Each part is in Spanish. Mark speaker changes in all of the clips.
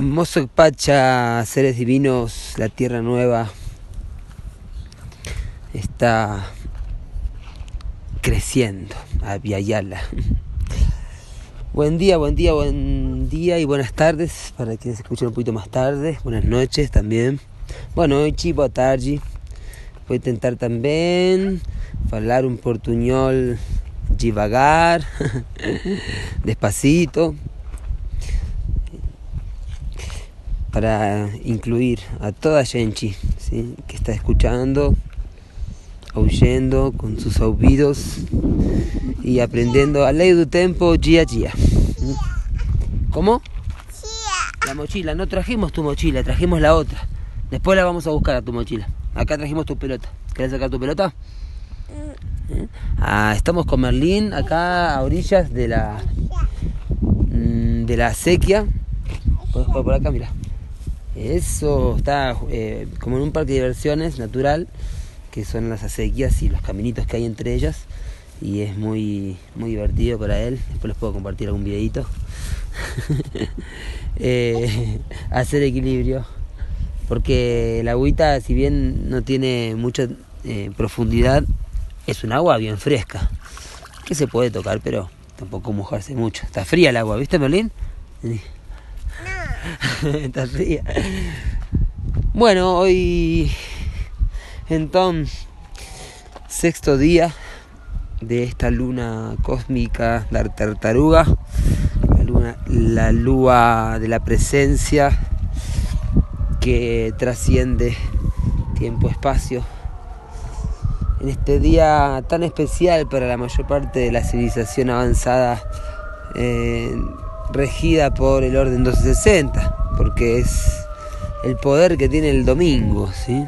Speaker 1: Mozo Pacha, seres divinos, la tierra nueva está creciendo a Viayala. Buen día, buen día, buen día y buenas tardes para quienes escuchen un poquito más tarde. Buenas noches también. Bueno, hoy chivo tarde. Voy a intentar también hablar un portuñol devagar, despacito, para incluir a toda gente ¿sí? que está escuchando, oyendo con sus oídos y aprendiendo a ley del tiempo día a día. ¿Cómo? La mochila, no trajimos tu mochila, trajimos la otra. Después la vamos a buscar a tu mochila. Acá trajimos tu pelota. ¿Querés sacar tu pelota? ¿Eh? Ah, estamos con Merlín acá a orillas de la mm, de la sequía. Puedes jugar por acá, mira. Eso está eh, como en un parque de diversiones natural, que son las acequias y los caminitos que hay entre ellas. Y es muy, muy divertido para él. Después les puedo compartir algún videito. eh, hacer equilibrio. Porque la agüita, si bien no tiene mucha eh, profundidad, es un agua bien fresca. Que se puede tocar, pero tampoco mojarse mucho. Está fría el agua, ¿viste, Merlín? Bueno, hoy entonces sexto día de esta luna cósmica la tartaruga, la luna, la lua de la presencia que trasciende tiempo-espacio. En este día tan especial para la mayor parte de la civilización avanzada eh, regida por el orden 260, porque es el poder que tiene el domingo, ¿sí?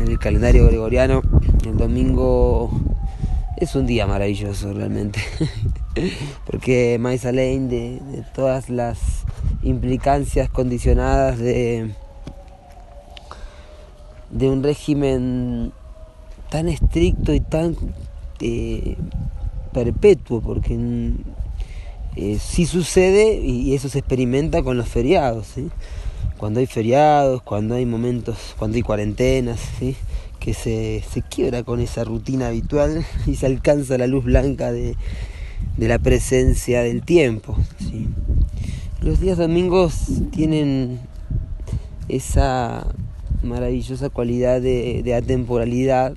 Speaker 1: En el calendario gregoriano, el domingo es un día maravilloso realmente, porque más de, de todas las implicancias condicionadas de, de un régimen tan estricto y tan eh, perpetuo, porque eh, sí sucede y eso se experimenta con los feriados. Cuando hay feriados, cuando hay momentos, cuando hay cuarentenas, ¿sí? que se, se, quiebra con esa rutina habitual y se alcanza la luz blanca de, de la presencia del tiempo. Los días domingos tienen esa maravillosa cualidad de, de atemporalidad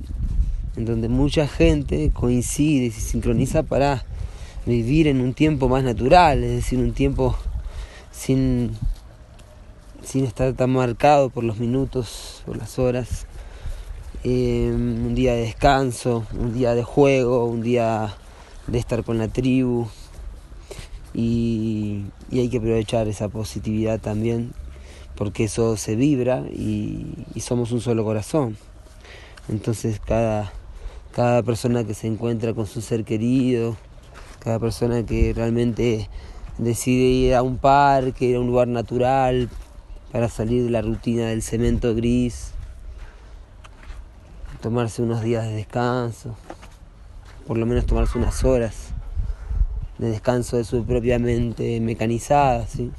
Speaker 1: en donde mucha gente coincide y se sincroniza para vivir en un tiempo más natural, es decir, un tiempo sin, sin estar tan marcado por los minutos, por las horas, eh, un día de descanso, un día de juego, un día de estar con la tribu y, y hay que aprovechar esa positividad también porque eso se vibra y, y somos un solo corazón. Entonces cada, cada persona que se encuentra con su ser querido, cada persona que realmente decide ir a un parque, ir a un lugar natural para salir de la rutina del cemento gris, tomarse unos días de descanso, por lo menos tomarse unas horas de descanso de su propia mente mecanizada, ¿sí?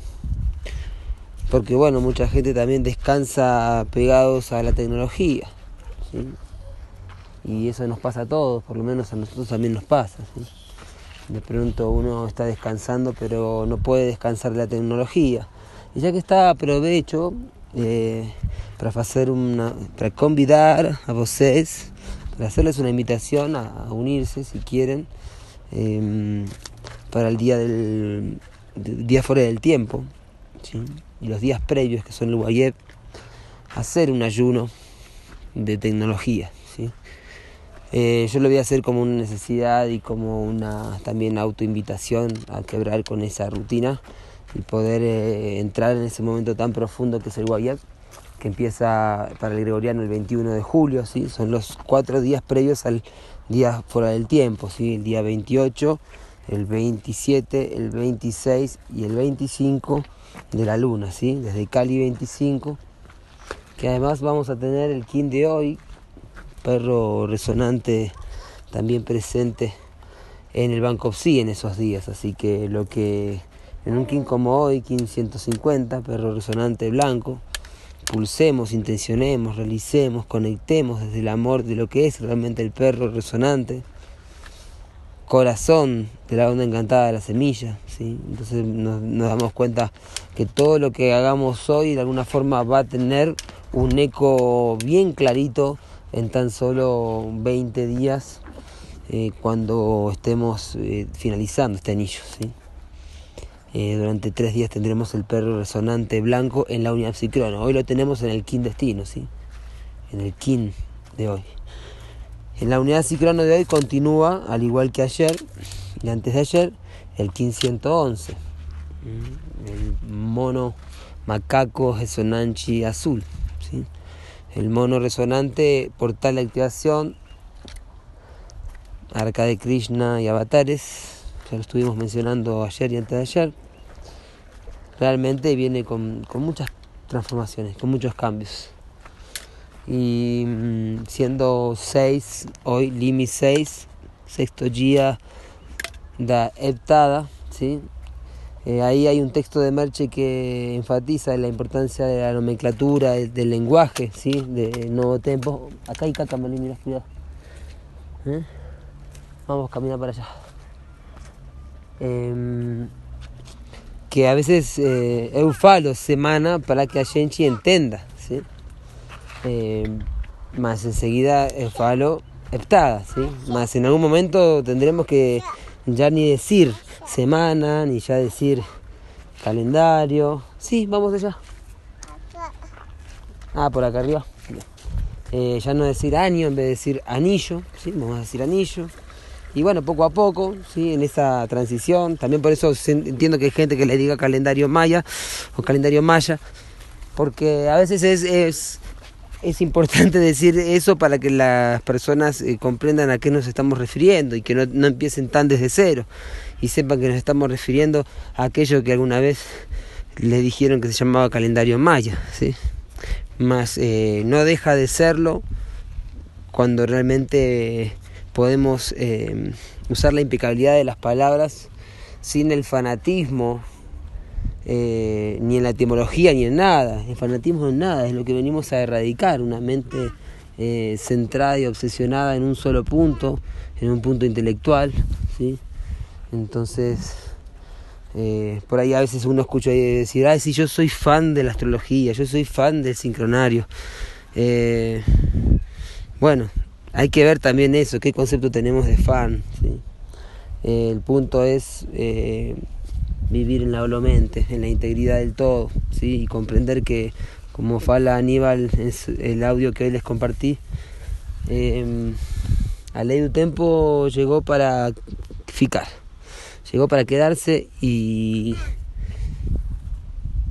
Speaker 1: Porque bueno, mucha gente también descansa pegados a la tecnología, ¿sí? Y eso nos pasa a todos, por lo menos a nosotros también nos pasa, ¿sí? De pronto uno está descansando pero no puede descansar de la tecnología. Y ya que está aprovecho eh, para hacer una, para convidar a vocês, para hacerles una invitación a, unirse si quieren eh, para el día del, día fuera del tiempo y los días previos que son el Guayeb, hacer un ayuno de tecnología. Eh, yo lo voy a hacer como una necesidad y como una también autoinvitación a quebrar con esa rutina y poder eh, entrar en ese momento tan profundo que es el Guayab, que empieza para el gregoriano el 21 de julio, ¿sí? son los cuatro días previos al día fuera del tiempo, ¿sí? el día 28, el 27, el 26 y el 25 de la luna, ¿sí? desde Cali 25, que además vamos a tener el kin de hoy, perro resonante también presente en el Banco Psi en esos días. Así que lo que en un kin como hoy, kin 150, perro resonante blanco, pulsemos, intencionemos, realicemos, conectemos desde el amor de lo que es realmente el perro resonante, corazón de la onda encantada de la semilla, ¿sí? entonces nos, nos, damos cuenta que todo lo que hagamos hoy de alguna forma va a tener un eco bien clarito en tan solo 20 días eh, cuando estemos eh, finalizando este anillo. ¿sí? Eh, durante tres días tendremos el perro resonante blanco en la unidad psicrono. Hoy lo tenemos en el kin destino, ¿sí? en el kin de hoy. En la unidad psicrono de hoy continúa, al igual que ayer y antes de ayer, el kin 111. El mono macaco resonanchi azul. El mono resonante por tal activación, Arca de Krishna y avatares, ya lo estuvimos mencionando ayer y antes de ayer, realmente viene con, con muchas transformaciones, con muchos cambios. Y mm, siendo 6, hoy Limi 6, sexto día da heptada, ¿sí? Eh, ahí hay un texto de Merche que enfatiza la importancia de la nomenclatura, del lenguaje, ¿sí? de nuevo tiempo. Acá hay caca, mira, cuidado. ¿Eh? Vamos, camina para allá. Eh, que a veces eh, eu falo semana para que a gente entenda, ¿sí? Eh, más enseguida eu falo heptada, ¿sí? Más en algún momento tendremos que ya ni decir semana, ni ya decir calendario. Sí, vamos allá. Ah, por acá arriba. Eh, ya no decir año en vez de decir anillo, ¿sí? Vamos a decir anillo. Y bueno, poco a poco, ¿sí? en esa transición, también por eso entiendo que hay gente que le diga calendario maya o calendario maya, porque a veces es, es, es importante decir eso para que las personas eh, comprendan a qué nos estamos refiriendo y que no, no, empiecen tan desde cero y sepan que nos estamos refiriendo a aquello que alguna vez le dijeron que se llamaba calendario maya, ¿sí? Más eh, no deja de serlo cuando realmente podemos eh, usar la impecabilidad de las palabras sin el fanatismo, eh, ni en la etimología, ni en nada. El fanatismo en nada, es lo que venimos a erradicar, una mente eh, centrada y obsesionada en un solo punto, en un punto intelectual. ¿sí? Entonces, eh, por ahí a veces uno escucha decir, ay, si yo soy fan de la astrología, yo soy fan del sincronario. Eh, bueno, hay que ver también eso, qué concepto tenemos de fan. Eh, el punto es vivir en la mente, en la integridad del todo, y comprender que, como fala Aníbal, es el audio que hoy les compartí, a ley del tiempo llegó para ficar, llegó para quedarse y,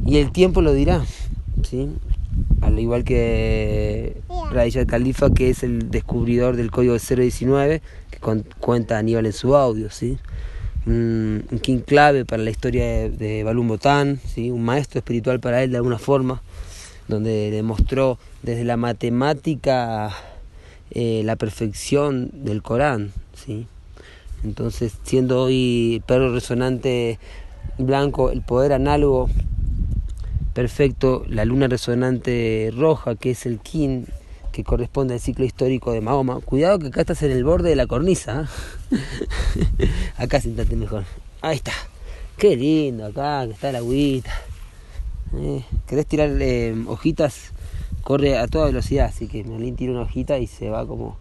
Speaker 1: y el tiempo lo dirá. ¿sí? al igual que Raíz Califa, que es el descubridor del código 019, que cuenta Aníbal en su audio, ¿sí? Un, un king clave para la historia de, de Balum Botán, ¿sí? un maestro espiritual para él de alguna forma, donde demostró desde la matemática eh, la perfección del Corán. ¿sí? Entonces, siendo hoy perro resonante blanco, el poder análogo perfecto la luna resonante roja, que es el kin, que corresponde al ciclo histórico de Mahoma. Cuidado que acá estás en el borde de la cornisa. ¿eh? acá sentate mejor. Ahí está. Qué lindo acá, que está la agüita. ¿Eh? ¿Querés tirar eh, hojitas? Corre a toda velocidad, así que Merlín tira una hojita y se va como...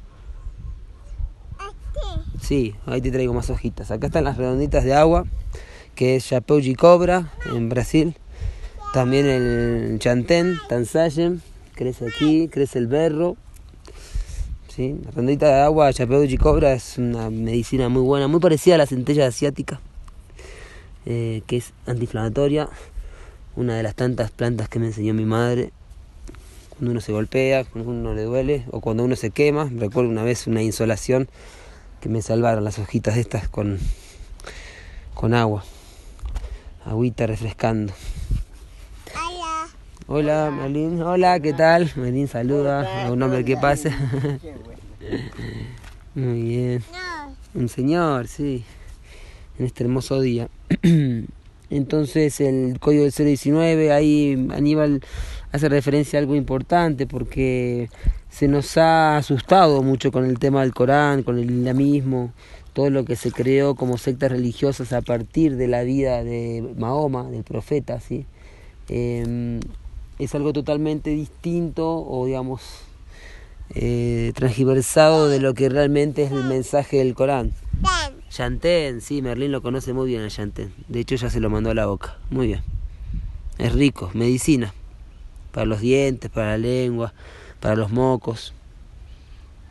Speaker 1: Sí, ahí te traigo más hojitas. Acá están las redonditas de agua, que es Chapeuji Cobra, en Brasil. También el chantén, Tansayen, crece aquí, crece el berro. ¿sí? La rondita de agua, Chapeuchi cobra, es una medicina muy buena, muy parecida a la centella asiática, eh, que es antiinflamatoria. Una de las tantas plantas que me enseñó mi madre. Cuando uno se golpea, cuando uno le duele o cuando uno se quema. Recuerdo una vez una insolación que me salvaron las hojitas estas con, con agua. Agüita refrescando. Hola, Merlín. Hola, ¿qué tal? Merlín saluda a un hombre que pase. Muy bien. un señor, sí, en este hermoso día. Entonces el código del 019, ahí Aníbal hace referencia a algo importante porque se nos ha asustado mucho con el tema del Corán, con el islamismo, todo lo que se creó como sectas religiosas a partir de la vida de Mahoma, del profeta, ¿sí? Em, es algo totalmente distinto o digamos eh, transgiversado de lo que realmente es el mensaje del Corán. Yantén, sí, Merlín lo conoce muy bien el Yantén. De hecho ya se lo mandó a la boca. Muy bien. Es rico, medicina. Para los dientes, para la lengua, para los mocos.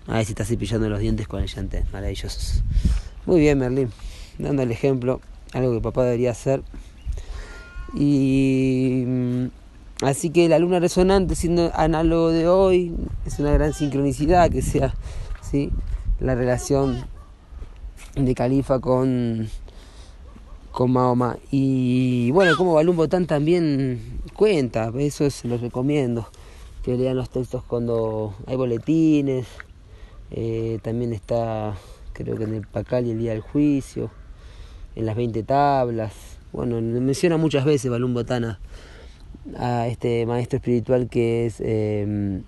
Speaker 1: Ahí se está cepillando los dientes con el Yantén. Maravillosos. Muy bien, Merlín. Dando el ejemplo, algo que papá debería hacer. Y mm, así que la luna resonante, siendo análogo de hoy, es una gran sincronicidad que sea ¿sí? la relación de Califa con, con Mahoma. Y bueno, como Balún Botán también cuenta, eso se los recomiendo, que lean los textos cuando hay boletines, eh, también está creo que en el Pacal y el día del juicio, en las 20 tablas, bueno, menciona muchas veces Balún Botana a este maestro espiritual que es eh,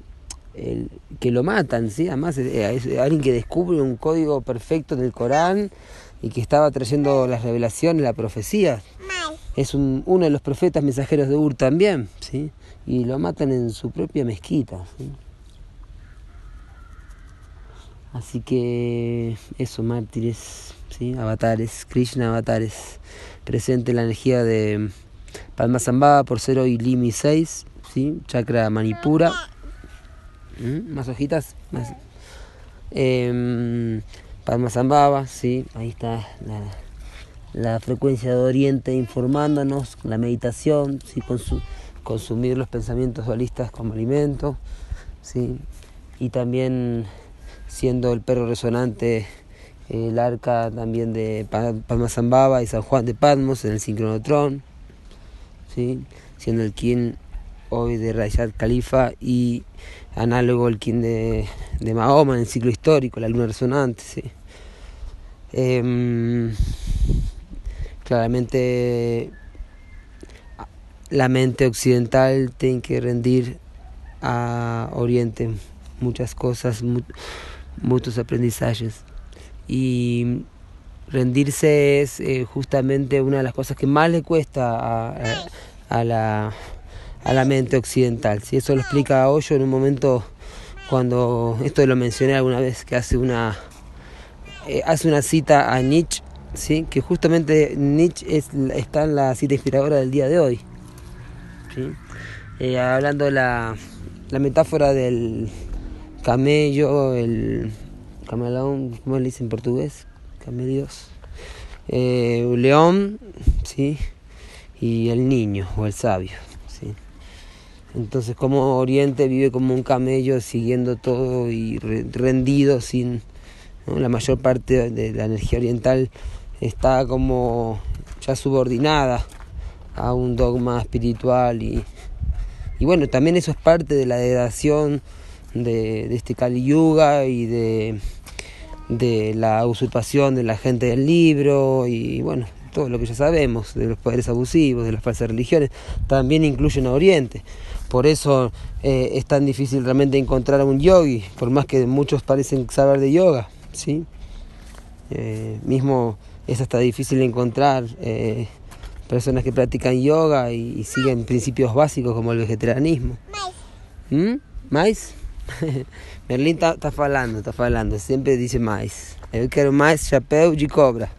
Speaker 1: el, que lo matan, ¿sí? Además eh, es, alguien que descubre un código perfecto del Corán y que estaba trayendo las revelaciones, la profecía. Es un, uno de los profetas mensajeros de Ur también, ¿sí? Y lo matan en su propia mezquita, Así que eso, mártires, ¿sí? avatares, Krishna avatares, presente la energía de Padmasambhava por 0 y Limi 6, ¿sí? chakra Manipura. Más hojitas. Más. Eh, Padmasambhava, sí, ahí está la, frecuencia de Oriente informándonos, la meditación, ¿sí? consumir los pensamientos dualistas como alimento, ¿sí? y también siendo el perro resonante el arca también de Padmasambhava y San Juan de Padmos en el sincronotron, ¿sí? siendo el quien hoy de Rayat Khalifa y análogo al kin de, de, Mahoma en el ciclo histórico, la luna resonante. ¿sí? Em, claramente la mente occidental tiene que rendir a Oriente muchas cosas, muchos aprendizajes. Y rendirse es eh, justamente una de las cosas que más le cuesta a la a la mente occidental. Si eso lo explica Hoyo en un momento cuando esto lo mencioné alguna vez que hace una eh, hace una cita a Nietzsche, sí, que justamente Nietzsche es, está en la cita inspiradora del día de hoy. ¿sí? Eh, hablando de la, la metáfora del camello, el camelón, ¿cómo le dice en portugués? Camelios. Eh, león, sí, y el niño o el sabio. Entonces como Oriente vive como un camello siguiendo todo y rendido sin la mayor parte de la energía oriental está como ya subordinada a un dogma espiritual y, y bueno también eso es parte de la degradación de, este Kali Yuga y de, de la usurpación de la gente del libro y bueno todo lo que ya sabemos de los poderes abusivos, de las falsas religiones, también incluyen a Oriente. Por eso eh, es tan difícil realmente encontrar a un yogi, por más que muchos parecen saber de yoga. ¿sí? Eh, mismo es hasta difícil encontrar eh, personas que practican yoga y, siguen principios básicos como el vegetarianismo. ¿Mm? ¿Mais? Merlín está hablando, está hablando, siempre dice mais. Yo quiero mais, chapéu y cobra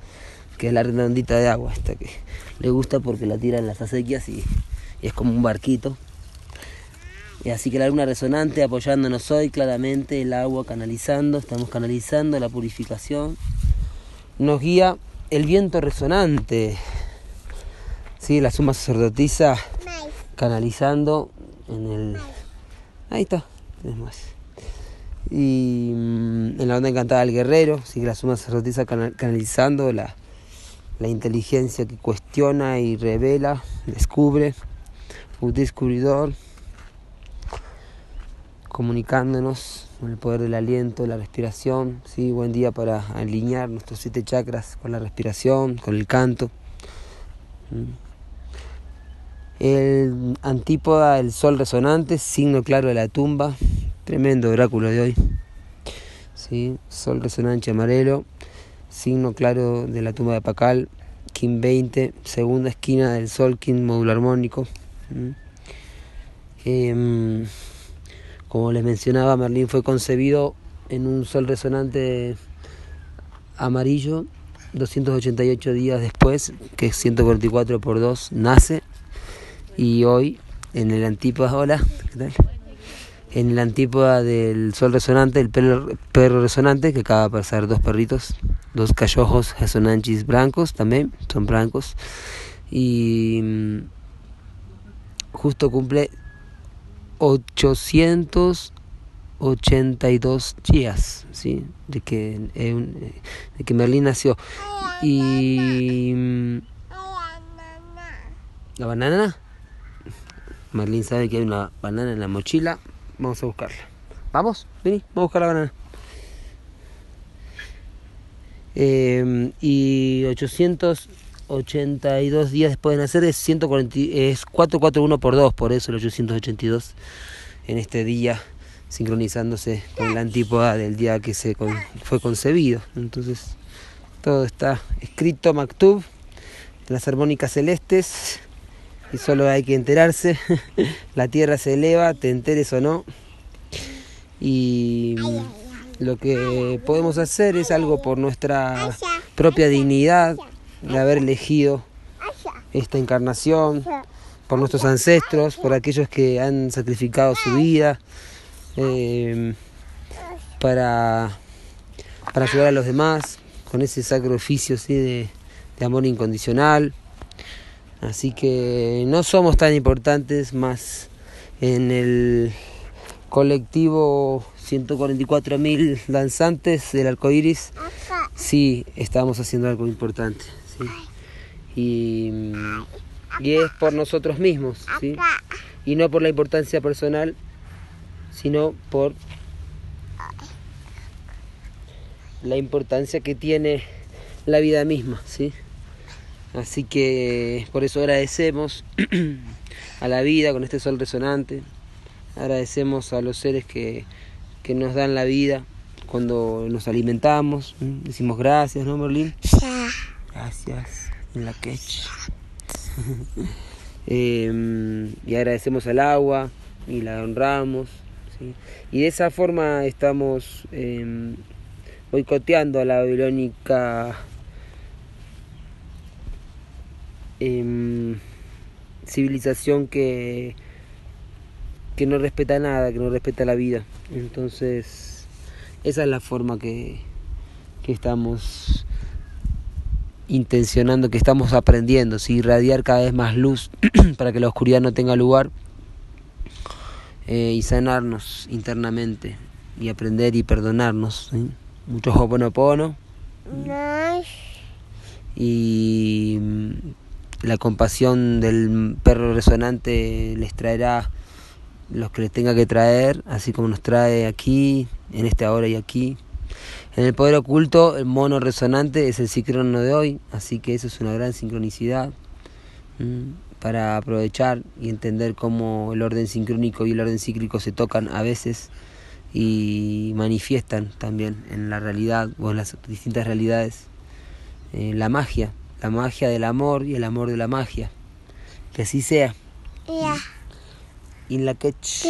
Speaker 1: que es la redondita de agua, esta que le gusta porque la tira en las acequias y, es como un barquito. Y así que la luna resonante apoyándonos hoy claramente, el agua canalizando, estamos canalizando la purificación. Nos guía el viento resonante, ¿sí? la suma sacerdotisa canalizando en el... Ahí está, tenés más. Y mm, en la onda encantada del guerrero, ¿sí? la suma sacerdotisa canalizando la la inteligencia que cuestiona y revela, descubre, un descubridor, comunicándonos con el poder del aliento, la respiración, ¿sí? buen día para alinear nuestros siete chakras con la respiración, con el canto. El antípoda, el sol resonante, signo claro de la tumba, tremendo oráculo de hoy. ¿Sí? Sol resonante amarelo, signo claro de la tumba de Pacal, Kim 20, segunda esquina del sol, Kim módulo armónico. Em, como les mencionaba, Merlín fue concebido en un sol resonante amarillo 288 días después, que es 144 por 2, nace. Y hoy, en el antípoda, hola, ¿qué tal? En el antípoda del sol resonante, el perro, resonante, que acaba de pasar dos perritos, dos cachojos resonantes blancos también, son blancos. Y mm, justo cumple 882 días ¿sí? de, que, de que Merlín nació. Y... Mm, ¿La banana? Merlín sabe que hay una banana en la mochila. Vamos a buscarla. ¿Vamos? Vení, vamos a buscar la banana. Eh, y 800 82 días después de nacer es, 140, es 441 por 2, por eso el 882 en este día sincronizándose con la antípoda del día que se fue concebido. Entonces todo está escrito Maktub las armónicas celestes y solo hay que enterarse. la tierra se eleva, te enteres o no. Y lo que podemos hacer es algo por nuestra propia dignidad de haber elegido esta encarnación, por nuestros ancestros, por aquellos que han sacrificado su vida eh, para, para ayudar a los demás, con ese sacrificio ¿sí? de, de amor incondicional. Así que no somos tan importantes más en el colectivo 144.000 danzantes del arco iris. Sí, estamos haciendo algo importante. Y, es por nosotros mismos, ¿sí? Y no por la importancia personal, sino por la importancia que tiene la vida misma, ¿sí? Así que por eso agradecemos a la vida con este sol resonante, agradecemos a los seres que, que nos dan la vida cuando nos alimentamos, decimos gracias, ¿no, Merlín? Gracias, en la quech. Em, y agradecemos al agua y la honramos. Y de esa forma estamos eh, boicoteando a la babilónica em, civilización que, que no respeta nada, que no respeta la vida. Entonces, esa es la forma que, que estamos intencionando que estamos aprendiendo, ¿sí? irradiar cada vez más luz para que la oscuridad no tenga lugar eh, y sanarnos internamente y aprender y perdonarnos. ¿sí? Mucho hoponopono y mm, la compasión del perro resonante les traerá los que les tenga que traer, así como nos trae aquí, en este ahora y aquí. En el poder oculto, el mono resonante es el sincrono de hoy, así que eso es una gran sincronicidad para aprovechar y entender cómo el orden sincrónico y el orden cíclico se tocan a veces y manifiestan también en la realidad o en las distintas realidades eh, la magia, la magia del amor y el amor de la magia. Que así sea. In la catch.